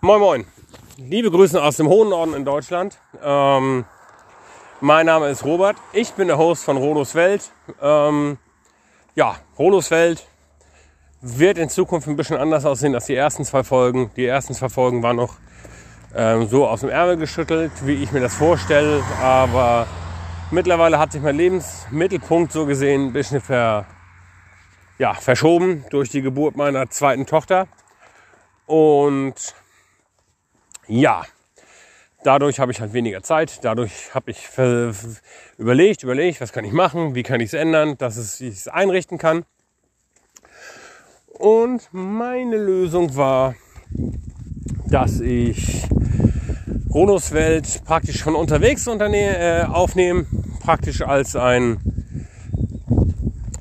Moin Moin, liebe Grüße aus dem hohen Norden in Deutschland. Ähm, mein Name ist Robert, ich bin der Host von Rodos Welt. Ähm, ja, Rodos Welt wird in Zukunft ein bisschen anders aussehen als die ersten zwei Folgen. Die ersten zwei Folgen waren noch ähm, so aus dem Ärmel geschüttelt, wie ich mir das vorstelle. Aber mittlerweile hat sich mein Lebensmittelpunkt so gesehen ein bisschen ver, ja, verschoben durch die Geburt meiner zweiten Tochter. Und ja, dadurch habe ich halt weniger Zeit. Dadurch habe ich überlegt, überlegt, was kann ich machen, wie kann ich es ändern, dass ich es einrichten kann. Und meine Lösung war, dass ich Ronos Welt praktisch von unterwegs äh, aufnehme, praktisch als ein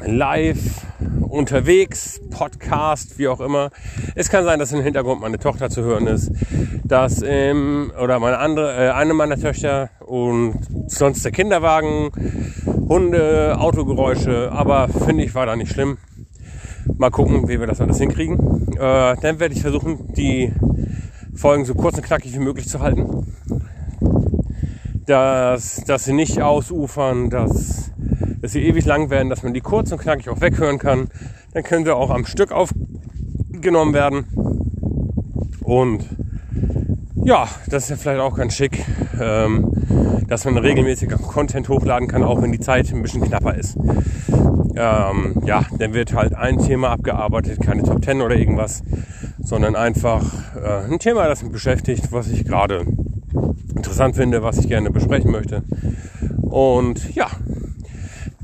Live unterwegs, Podcast, wie auch immer. Es kann sein, dass im Hintergrund meine Tochter zu hören ist, dass ähm, oder meine andere, äh, eine meiner Töchter und sonst der Kinderwagen, Hunde, Autogeräusche, aber finde ich war da nicht schlimm. Mal gucken, wie wir das alles hinkriegen. Äh, dann werde ich versuchen, die Folgen so kurz und knackig wie möglich zu halten. Dass, dass sie nicht ausufern, dass, dass sie ewig lang werden, dass man die kurz und knackig auch weghören kann. Dann können sie auch am Stück aufgenommen werden. Und ja, das ist ja vielleicht auch ganz schick, ähm, dass man regelmäßig Content hochladen kann, auch wenn die Zeit ein bisschen knapper ist. Ähm, ja, dann wird halt ein Thema abgearbeitet, keine Top 10 oder irgendwas, sondern einfach äh, ein Thema, das mich beschäftigt, was ich gerade interessant finde, was ich gerne besprechen möchte. Und ja,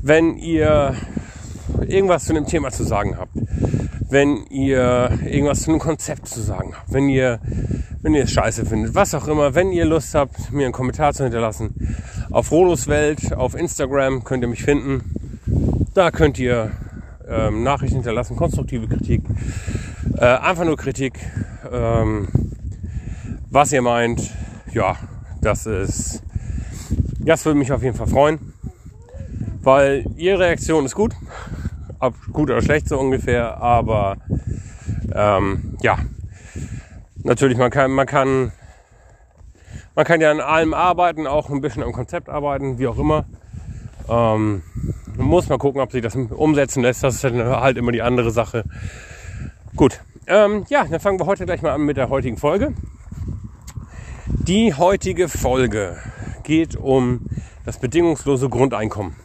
wenn ihr irgendwas zu dem Thema zu sagen habt, wenn ihr irgendwas zu einem Konzept zu sagen habt, wenn ihr, wenn ihr es scheiße findet, was auch immer, wenn ihr Lust habt, mir einen Kommentar zu hinterlassen, auf Rolos Welt, auf Instagram könnt ihr mich finden. Da könnt ihr ähm, Nachrichten hinterlassen, konstruktive Kritik, äh, einfach nur Kritik, ähm, was ihr meint. Ja, das ist, das würde mich auf jeden Fall freuen, weil ihre Reaktion ist gut, ob gut oder schlecht so ungefähr, aber ähm, ja, natürlich man kann, man kann, man kann ja an allem arbeiten, auch ein bisschen am Konzept arbeiten, wie auch immer. Ähm, man muss mal gucken, ob sich das umsetzen lässt. Das ist halt immer die andere Sache. Gut. Ähm, ja, dann fangen wir heute gleich mal an mit der heutigen Folge. Die heutige Folge geht um das bedingungslose Grundeinkommen.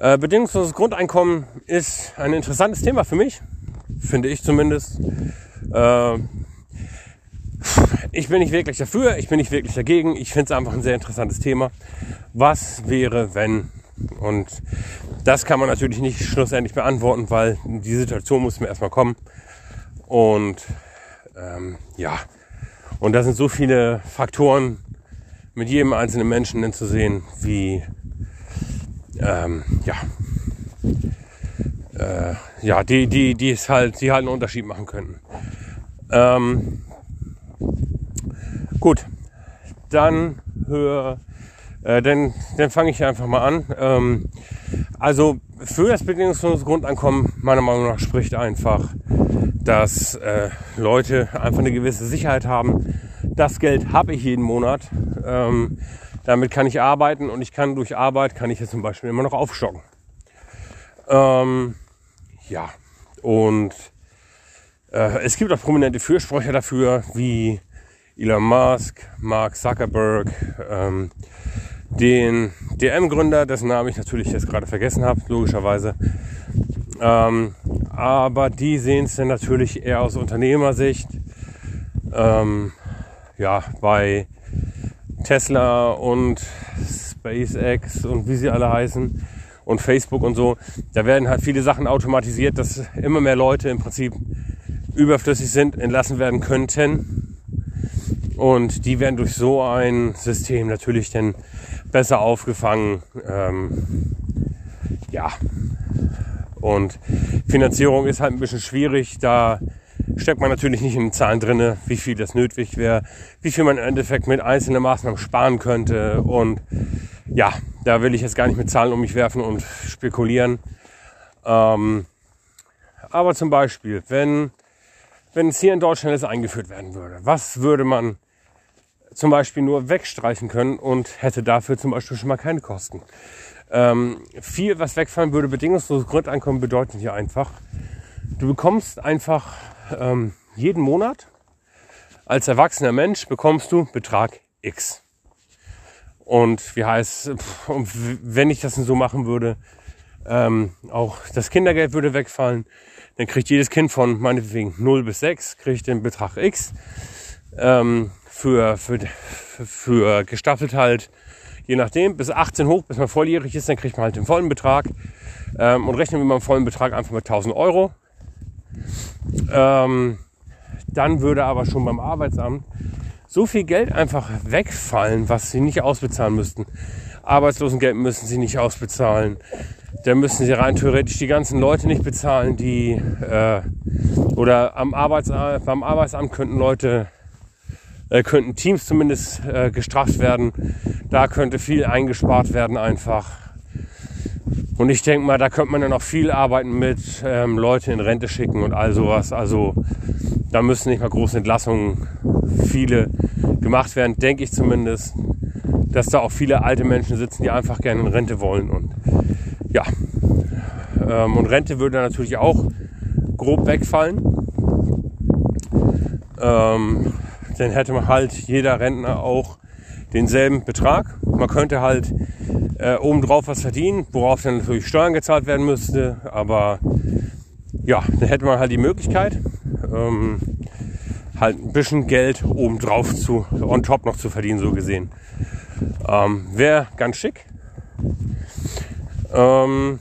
Äh, bedingungsloses Grundeinkommen ist ein interessantes Thema für mich, finde ich zumindest. Äh, ich bin nicht wirklich dafür, ich bin nicht wirklich dagegen. Ich finde es einfach ein sehr interessantes Thema. Was wäre, wenn und das kann man natürlich nicht schlussendlich beantworten, weil die Situation muss mir erstmal kommen. Und ähm, ja, und da sind so viele Faktoren mit jedem einzelnen Menschen zu sehen, wie ähm, ja, äh, ja, die, die, die es halt, die halt einen Unterschied machen könnten. Ähm, gut, dann hör äh, dann dann fange ich einfach mal an. Ähm, also für das bedingungslose Grundeinkommen meiner Meinung nach spricht einfach, dass äh, Leute einfach eine gewisse Sicherheit haben. Das Geld habe ich jeden Monat. Ähm, damit kann ich arbeiten und ich kann durch Arbeit kann ich jetzt zum Beispiel immer noch aufstocken. Ähm, ja, und äh, es gibt auch prominente Fürsprecher dafür, wie Elon Musk, Mark Zuckerberg, ähm, den DM-Gründer, dessen Namen ich natürlich jetzt gerade vergessen habe, logischerweise. Ähm, aber die sehen es dann natürlich eher aus Unternehmersicht. Ähm, ja, bei Tesla und SpaceX und wie sie alle heißen und Facebook und so, da werden halt viele Sachen automatisiert, dass immer mehr Leute im Prinzip überflüssig sind, entlassen werden könnten. Und die werden durch so ein System natürlich dann besser aufgefangen. Ähm, ja. Und Finanzierung ist halt ein bisschen schwierig. Da steckt man natürlich nicht in Zahlen drinne, wie viel das nötig wäre, wie viel man im Endeffekt mit einzelnen Maßnahmen sparen könnte. Und ja, da will ich jetzt gar nicht mit Zahlen um mich werfen und spekulieren. Ähm, aber zum Beispiel, wenn wenn es hier in Deutschland jetzt eingeführt werden würde? Was würde man zum Beispiel nur wegstreichen können und hätte dafür zum Beispiel schon mal keine Kosten? Ähm, viel, was wegfallen würde, bedingungsloses Grundeinkommen bedeutet hier einfach, du bekommst einfach ähm, jeden Monat als erwachsener Mensch bekommst du Betrag X. Und wie heißt, wenn ich das so machen würde, ähm, auch das Kindergeld würde wegfallen, dann kriegt jedes Kind von meinetwegen 0 bis 6, kriegt den Betrag X. Ähm, für, für, für gestaffelt halt, je nachdem, bis 18 hoch, bis man volljährig ist, dann kriegt man halt den vollen Betrag. Ähm, und rechnen wir mal den vollen Betrag einfach mit 1000 Euro. Ähm, dann würde aber schon beim Arbeitsamt so viel Geld einfach wegfallen, was sie nicht ausbezahlen müssten. Arbeitslosengeld müssen sie nicht ausbezahlen. Da müssen sie rein theoretisch die ganzen Leute nicht bezahlen, die äh, oder am Arbeitsamt, beim Arbeitsamt könnten Leute, äh, könnten Teams zumindest äh, gestraft werden. Da könnte viel eingespart werden einfach. Und ich denke mal, da könnte man ja noch viel arbeiten mit ähm, Leute in Rente schicken und all sowas. Also da müssen nicht mal große Entlassungen viele gemacht werden, denke ich zumindest, dass da auch viele alte Menschen sitzen, die einfach gerne in Rente wollen. Und ja, ähm, und Rente würde natürlich auch grob wegfallen. Ähm, dann hätte man halt jeder Rentner auch denselben Betrag. Man könnte halt äh, obendrauf was verdienen, worauf dann natürlich Steuern gezahlt werden müsste. Aber ja, dann hätte man halt die Möglichkeit, ähm, halt ein bisschen Geld obendrauf zu, on top noch zu verdienen, so gesehen. Ähm, Wäre ganz schick. Ähm,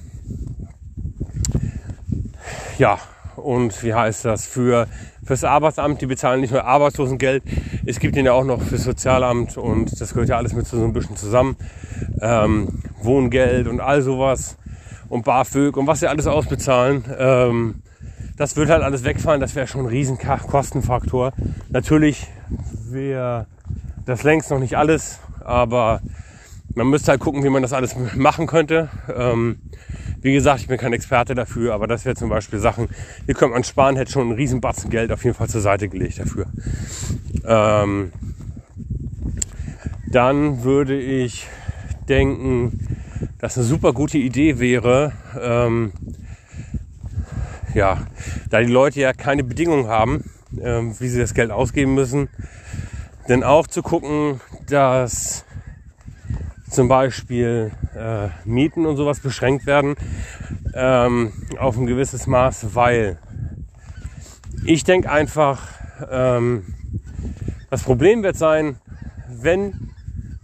ja, und wie heißt das? Für fürs Arbeitsamt, die bezahlen nicht nur Arbeitslosengeld, es gibt ihnen ja auch noch fürs Sozialamt und das gehört ja alles mit so ein bisschen zusammen. Ähm, Wohngeld und all sowas und BAföG und was sie alles ausbezahlen. Ähm, das wird halt alles wegfallen, das wäre schon ein riesen Kostenfaktor. Natürlich wäre das längst noch nicht alles, aber man müsste halt gucken, wie man das alles machen könnte. Ähm, wie gesagt, ich bin kein Experte dafür, aber das wäre zum Beispiel Sachen, die könnte man sparen, hätte schon einen riesen Batzen Geld auf jeden Fall zur Seite gelegt dafür. Ähm, dann würde ich denken, dass eine super gute Idee wäre, ähm, ja, da die Leute ja keine Bedingungen haben, äh, wie sie das Geld ausgeben müssen, denn auch zu gucken, dass zum Beispiel äh, Mieten und sowas beschränkt werden ähm, auf ein gewisses Maß, weil ich denke einfach, ähm, das Problem wird sein, wenn,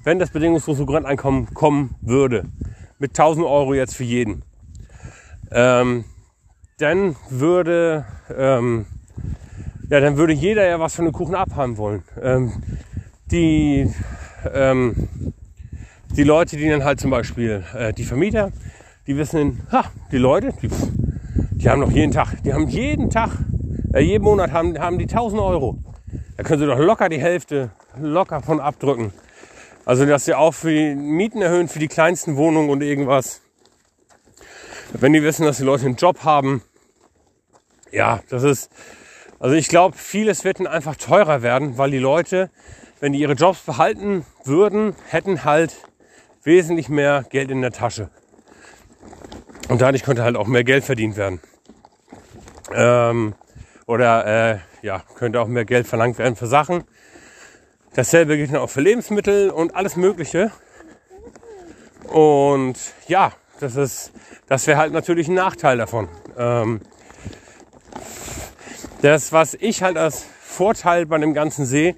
wenn das bedingungslose Grundeinkommen kommen würde, mit 1000 Euro jetzt für jeden, ähm, dann würde, ähm, ja, dann würde jeder ja was von dem Kuchen abhaben wollen. Ähm, die, ähm, die Leute, die dann halt zum Beispiel äh, die Vermieter, die wissen, ha, die Leute, die, die haben noch jeden Tag, die haben jeden Tag, äh, jeden Monat haben, haben die 1000 Euro. Da können sie doch locker die Hälfte locker von abdrücken. Also, dass sie auch für die Mieten erhöhen, für die kleinsten Wohnungen und irgendwas. Wenn die wissen, dass die Leute einen Job haben. Ja, das ist, also ich glaube, vieles wird dann einfach teurer werden, weil die Leute, wenn die ihre Jobs behalten würden, hätten halt wesentlich mehr Geld in der Tasche. Und dadurch könnte halt auch mehr Geld verdient werden. Ähm, oder äh, ja, könnte auch mehr Geld verlangt werden für Sachen. Dasselbe gilt auch für Lebensmittel und alles Mögliche. Und ja, das ist, das wäre halt natürlich ein Nachteil davon. Ähm, das, was ich halt als Vorteil bei dem Ganzen sehe,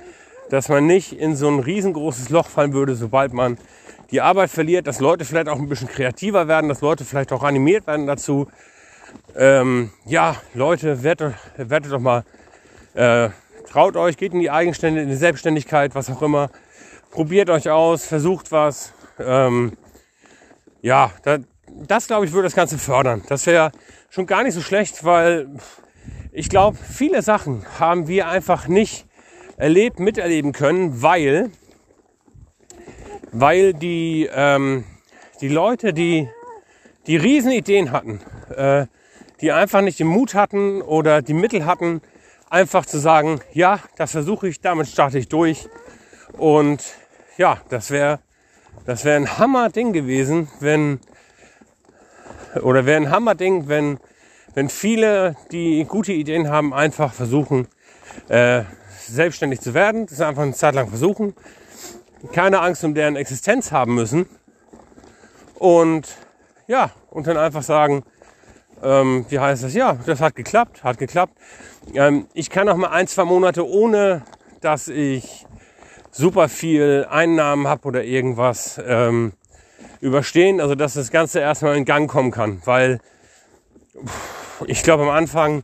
dass man nicht in so ein riesengroßes Loch fallen würde, sobald man die Arbeit verliert, dass Leute vielleicht auch ein bisschen kreativer werden, dass Leute vielleicht auch animiert werden dazu. Ähm, ja, Leute, werdet, werdet doch mal, äh, traut euch, geht in die Eigenstände, in die Selbstständigkeit, was auch immer. Probiert euch aus, versucht was. Ähm, ja, das, das glaube ich würde das Ganze fördern. Das wäre schon gar nicht so schlecht, weil ich glaube, viele Sachen haben wir einfach nicht erlebt, miterleben können, weil weil die, ähm, die Leute, die, die riesen Ideen hatten, äh, die einfach nicht den Mut hatten oder die Mittel hatten, einfach zu sagen, ja, das versuche ich, damit starte ich durch. Und ja, das wäre das wäre ein Hammer-Ding gewesen, wenn, oder wäre ein Hammer-Ding, wenn, wenn viele, die gute Ideen haben, einfach versuchen, äh, selbstständig zu werden, das einfach eine Zeit lang versuchen, keine Angst um deren Existenz haben müssen und ja, und dann einfach sagen, ähm, wie heißt das? Ja, das hat geklappt, hat geklappt. Ähm, ich kann auch mal ein, zwei Monate ohne, dass ich super viel Einnahmen habe oder irgendwas ähm, überstehen. Also dass das Ganze erstmal in Gang kommen kann. Weil ich glaube am Anfang,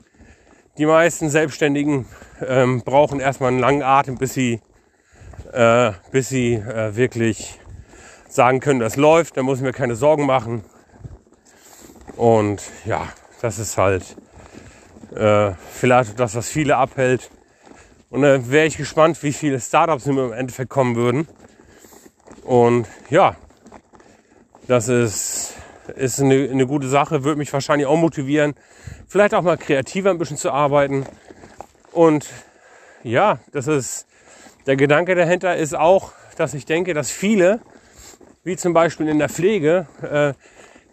die meisten Selbstständigen ähm, brauchen erstmal einen langen Atem, bis sie, äh, bis sie äh, wirklich sagen können, das läuft, da muss ich mir keine Sorgen machen. Und ja, das ist halt äh, vielleicht das, was viele abhält. Und da wäre ich gespannt, wie viele Startups im Endeffekt kommen würden. Und ja, das ist, ist eine, eine gute Sache, würde mich wahrscheinlich auch motivieren, vielleicht auch mal kreativer ein bisschen zu arbeiten. Und ja, das ist der Gedanke dahinter ist auch, dass ich denke, dass viele, wie zum Beispiel in der Pflege, äh,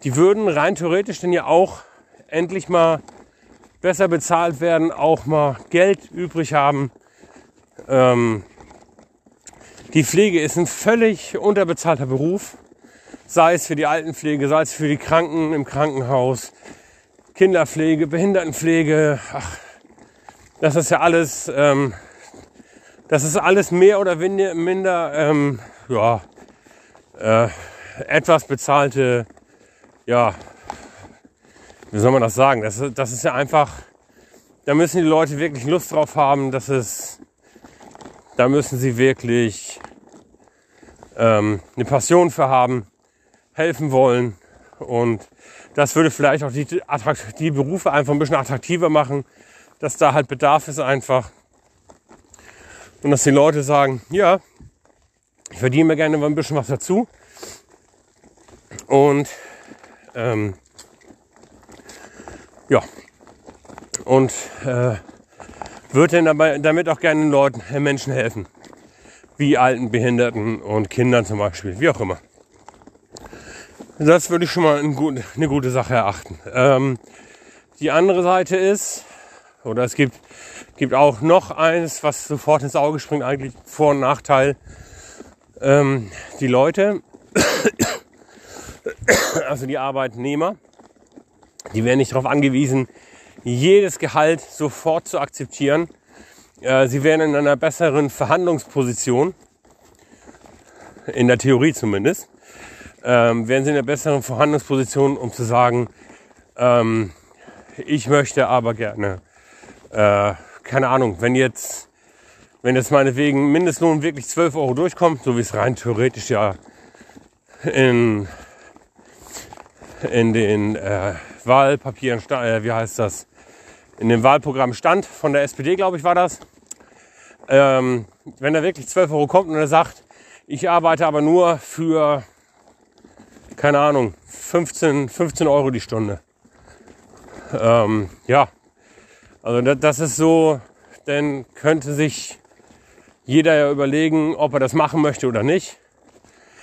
die würden rein theoretisch denn ja auch endlich mal besser bezahlt werden, auch mal Geld übrig haben ähm, die Pflege ist ein völlig unterbezahlter Beruf, sei es für die Altenpflege, sei es für die Kranken im Krankenhaus, Kinderpflege, Behindertenpflege. Ach, das ist ja alles, ähm, das ist alles mehr oder minder, ähm, ja, äh, etwas bezahlte, ja, wie soll man das sagen? Das, das ist ja einfach, da müssen die Leute wirklich Lust drauf haben, dass es da müssen sie wirklich ähm, eine Passion für haben, helfen wollen. Und das würde vielleicht auch die, die Berufe einfach ein bisschen attraktiver machen, dass da halt Bedarf ist einfach. Und dass die Leute sagen, ja, ich verdiene mir gerne mal ein bisschen was dazu. Und ähm, ja, und äh, würde dabei, damit auch gerne den Leuten, äh, Menschen helfen. Wie alten, Behinderten und Kindern zum Beispiel, wie auch immer. Das würde ich schon mal eine gute, eine gute Sache erachten. Ähm, die andere Seite ist, oder es gibt, gibt auch noch eins, was sofort ins Auge springt, eigentlich Vor- und Nachteil. Ähm, die Leute, also die Arbeitnehmer, die werden nicht darauf angewiesen, jedes Gehalt sofort zu akzeptieren. Äh, sie wären in einer besseren Verhandlungsposition, in der Theorie zumindest, ähm, wären sie in einer besseren Verhandlungsposition, um zu sagen, ähm, ich möchte aber gerne, äh, keine Ahnung, wenn jetzt, wenn jetzt meinetwegen Mindestlohn wirklich 12 Euro durchkommt, so wie es rein theoretisch ja in, in den äh, Wahlpapieren, äh, wie heißt das, in dem Wahlprogramm stand, von der SPD, glaube ich, war das. Ähm, wenn er wirklich 12 Euro kommt und er sagt, ich arbeite aber nur für, keine Ahnung, 15, 15 Euro die Stunde. Ähm, ja, also das, ist so, dann könnte sich jeder ja überlegen, ob er das machen möchte oder nicht.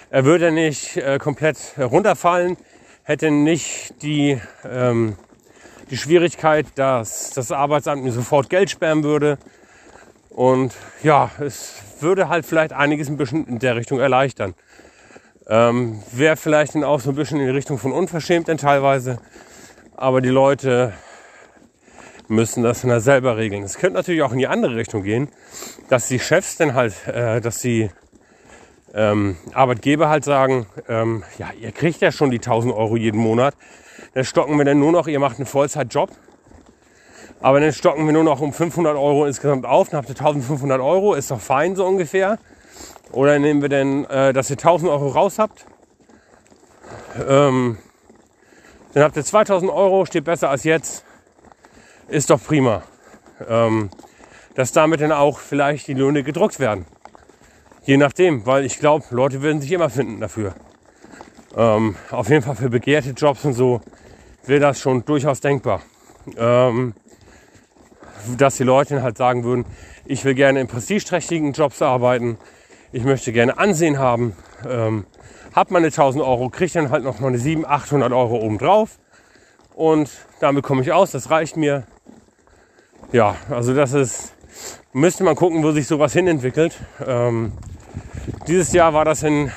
Er würde nicht äh, komplett runterfallen, hätte nicht die ähm, die Schwierigkeit, dass das Arbeitsamt mir sofort Geld sperren würde. Und ja, es würde halt vielleicht einiges ein bisschen in der Richtung erleichtern. Ähm, Wäre vielleicht dann auch so ein bisschen in die Richtung von unverschämt denn teilweise. Aber die Leute müssen das dann selber regeln. Es könnte natürlich auch in die andere Richtung gehen, dass die Chefs dann halt, äh, dass die ähm, Arbeitgeber halt sagen, ähm, ja, ihr kriegt ja schon die 1000 Euro jeden Monat, dann stocken wir dann nur noch, ihr macht einen Vollzeitjob, aber dann stocken wir nur noch um 500 Euro insgesamt auf, dann habt ihr 1500 Euro, ist doch fein so ungefähr. Oder nehmen wir denn, äh, dass ihr 1000 Euro raus habt, ähm, dann habt ihr 2000 Euro, steht besser als jetzt, ist doch prima. Ähm, dass damit dann auch vielleicht die Löhne gedruckt werden. Je nachdem, weil ich glaube, Leute werden sich immer finden dafür. Ähm, auf jeden Fall für begehrte Jobs und so wäre das schon durchaus denkbar. Ähm, dass die Leute halt sagen würden, ich will gerne in prestigeträchtigen Jobs arbeiten, ich möchte gerne Ansehen haben, ähm, hab meine 1000 Euro, kriege dann halt noch meine 700, 800 Euro obendrauf und damit komme ich aus, das reicht mir. Ja, also das ist, müsste man gucken, wo sich sowas hin entwickelt. Ähm, dieses Jahr war das in,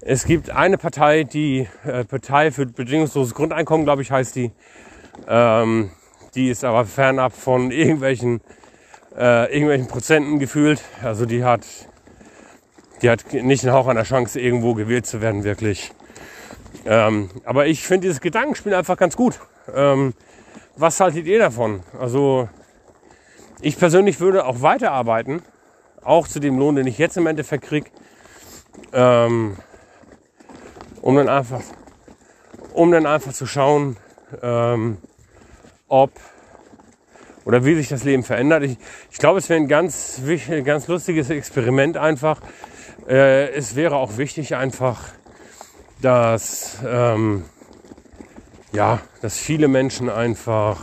es gibt eine Partei, die äh, Partei für bedingungsloses Grundeinkommen, glaube ich, heißt die. Ähm, die ist aber fernab von irgendwelchen, äh, irgendwelchen Prozenten gefühlt. Also die hat, die hat nicht einen Hauch einer Chance, irgendwo gewählt zu werden, wirklich. Ähm, aber ich finde dieses Gedankenspiel einfach ganz gut. Ähm, was haltet ihr davon? Also ich persönlich würde auch weiterarbeiten, auch zu dem Lohn, den ich jetzt im Endeffekt kriege, ähm, um dann einfach, um dann einfach zu schauen, ähm, ob oder wie sich das Leben verändert. Ich, ich glaube, es wäre ein ganz, ganz lustiges Experiment einfach. Äh, es wäre auch wichtig einfach, dass, ähm, ja, dass viele Menschen einfach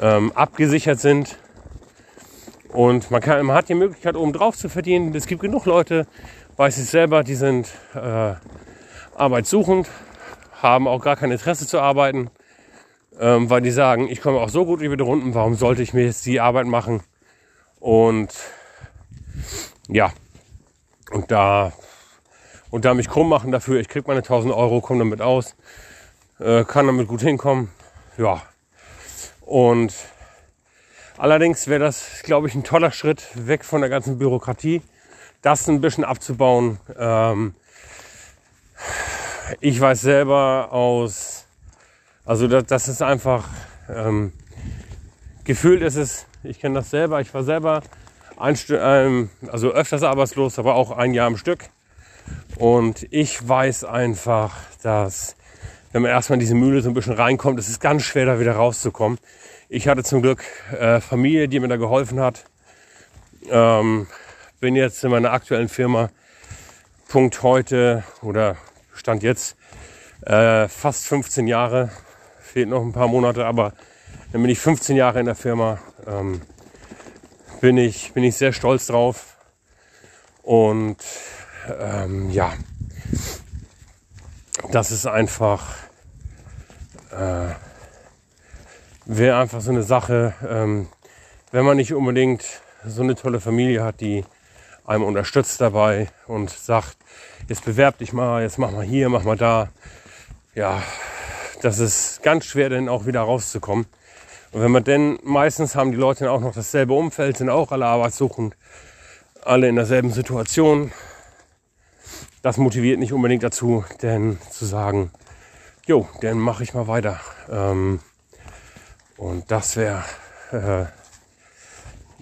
ähm, abgesichert sind. Und man, kann, man hat die Möglichkeit, oben drauf zu verdienen. Es gibt genug Leute, weiß ich selber, die sind äh, arbeitssuchend, haben auch gar kein Interesse zu arbeiten, ähm, weil die sagen, ich komme auch so gut über die Runden, warum sollte ich mir jetzt die Arbeit machen? Und ja, und da, und da mich krumm machen dafür, ich krieg meine 1000 Euro, komme damit aus, äh, kann damit gut hinkommen, ja. Und allerdings wäre das, glaube ich, ein toller Schritt weg von der ganzen Bürokratie, das ein bisschen abzubauen. Ähm, ich weiß selber aus, also das, das ist einfach, ähm, gefühlt ist es, ich kenne das selber, ich war selber ein ähm, also öfters arbeitslos, aber auch ein Jahr am Stück. Und ich weiß einfach, dass wenn man erstmal in diese Mühle so ein bisschen reinkommt, es ist ganz schwer, da wieder rauszukommen. Ich hatte zum Glück äh, Familie, die mir da geholfen hat. Ähm, bin jetzt in meiner aktuellen Firma Punkt heute oder Stand jetzt äh, fast 15 Jahre. Fehlt noch ein paar Monate, aber dann bin ich 15 Jahre in der Firma. Ähm, bin, ich, bin ich sehr stolz drauf. Und ähm, ja, das ist einfach, äh, wäre einfach so eine Sache, ähm, wenn man nicht unbedingt so eine tolle Familie hat, die einem unterstützt dabei und sagt, jetzt bewerb dich mal, jetzt mach mal hier, mach mal da. Ja, das ist ganz schwer, dann auch wieder rauszukommen. Und wenn man denn, meistens haben die Leute auch noch dasselbe Umfeld, sind auch alle arbeitssuchend, alle in derselben Situation. Das motiviert nicht unbedingt dazu, denn zu sagen, jo, dann mache ich mal weiter. Ähm, und das wäre, äh,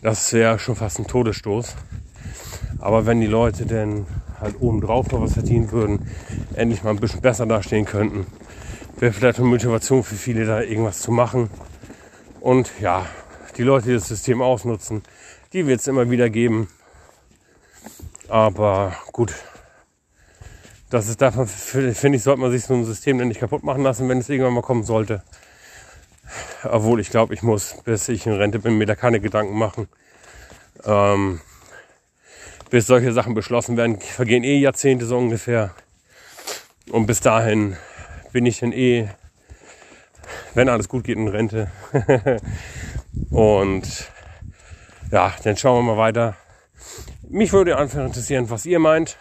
das wäre schon fast ein Todesstoß. Aber wenn die Leute denn halt oben drauf noch was verdienen würden, endlich mal ein bisschen besser dastehen könnten, wäre vielleicht eine Motivation für viele, da irgendwas zu machen. Und ja, die Leute, die das System ausnutzen, die wird es immer wieder geben. Aber gut, das ist davon, finde ich, sollte man sich so ein System nicht kaputt machen lassen, wenn es irgendwann mal kommen sollte. Obwohl ich glaube, ich muss, bis ich in Rente bin, mir da keine Gedanken machen. Ähm, bis solche Sachen beschlossen werden, vergehen eh Jahrzehnte so ungefähr. Und bis dahin bin ich dann eh, wenn alles gut geht, in Rente. und ja, dann schauen wir mal weiter. Mich würde einfach interessieren, was ihr meint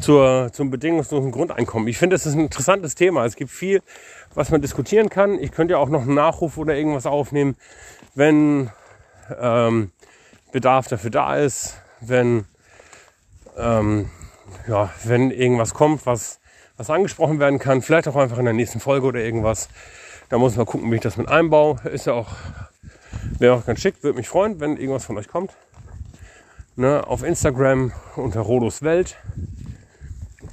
zur, zum bedingungslosen Grundeinkommen. Ich finde, es ist ein interessantes Thema. Es gibt viel, was man diskutieren kann. Ich könnte ja auch noch einen Nachruf oder irgendwas aufnehmen, wenn ähm, Bedarf dafür da ist wenn, ähm, ja, wenn irgendwas kommt, was, was angesprochen werden kann, vielleicht auch einfach in der nächsten Folge oder irgendwas. Da muss man gucken, wie ich das mit einbaue. Ist ja auch, wäre auch ganz schick, würde mich freuen, wenn irgendwas von euch kommt. Ne, auf Instagram unter Rodos Welt.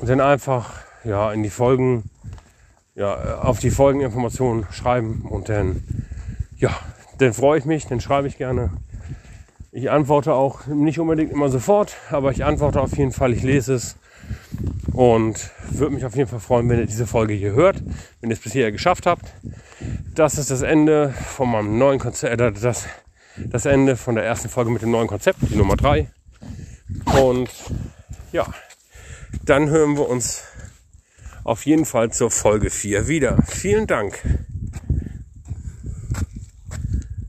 Und dann einfach ja, in die Folgen, ja, auf die Folgeninformationen schreiben und dann, ja, dann freue ich mich, dann schreibe ich gerne. Ich antworte auch nicht unbedingt immer sofort, aber ich antworte auf jeden Fall, ich lese es und würde mich auf jeden Fall freuen, wenn ihr diese Folge hier hört, wenn ihr es bisher geschafft habt. das ist das Ende von meinem neuen Konzept, äh, das, das Ende von der ersten Folge mit dem neuen Konzept, die Nummer 3. Und ja, dann hören wir uns auf jeden Fall zur Folge 4 wieder. Vielen Dank.